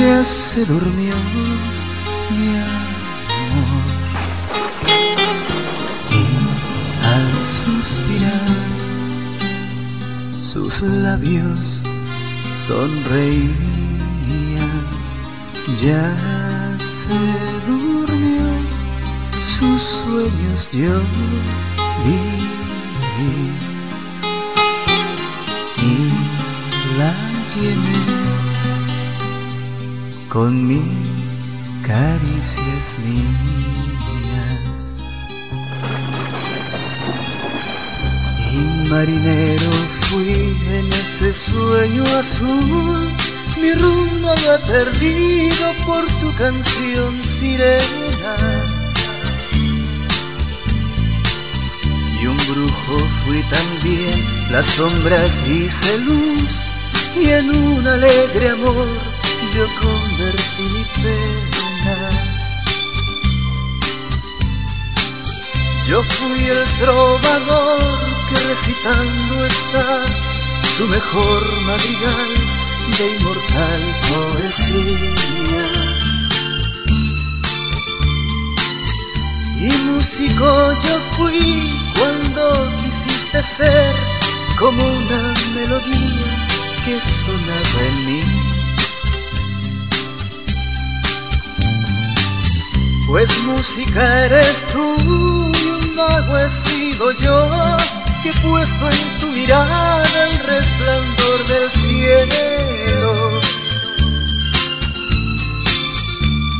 ya se durmió mi amor. Y al suspirar, sus labios sonreían, ya se durmió, sus sueños yo viví. Y la con mis caricias mías. Y marinero fui en ese sueño azul, mi rumbo había perdido por tu canción sirena. Y un brujo fui también, las sombras hice luz y en un alegre amor yo convertí mi pena. Yo fui el trovador que recitando está su mejor madrigal de inmortal poesía. Y músico yo fui cuando quisiste ser como una melodía que sonaba en mí. Pues música eres tú y un mago he sido yo que he puesto en tu mirada el resplandor del cielo.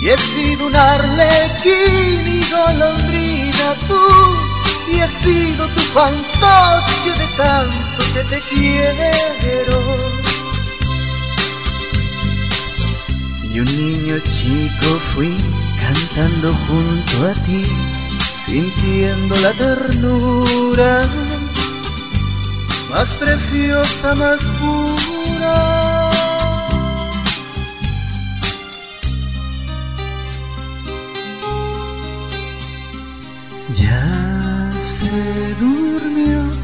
Y he sido un arlequín y golondrina tú y he sido tu fantoche de tanto que te quiero. Y un niño chico fui cantando junto a ti, sintiendo la ternura más preciosa, más pura. Ya se durmió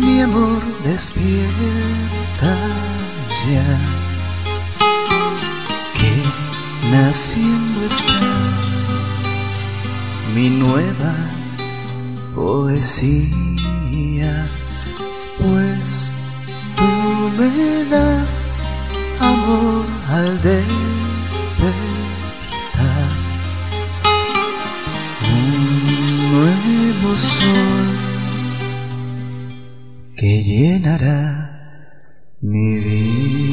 mi amor despierta ya. Que naciendo está mi nueva poesía, pues tú me das amor al despertar, un nuevo sol que llenará mi vida.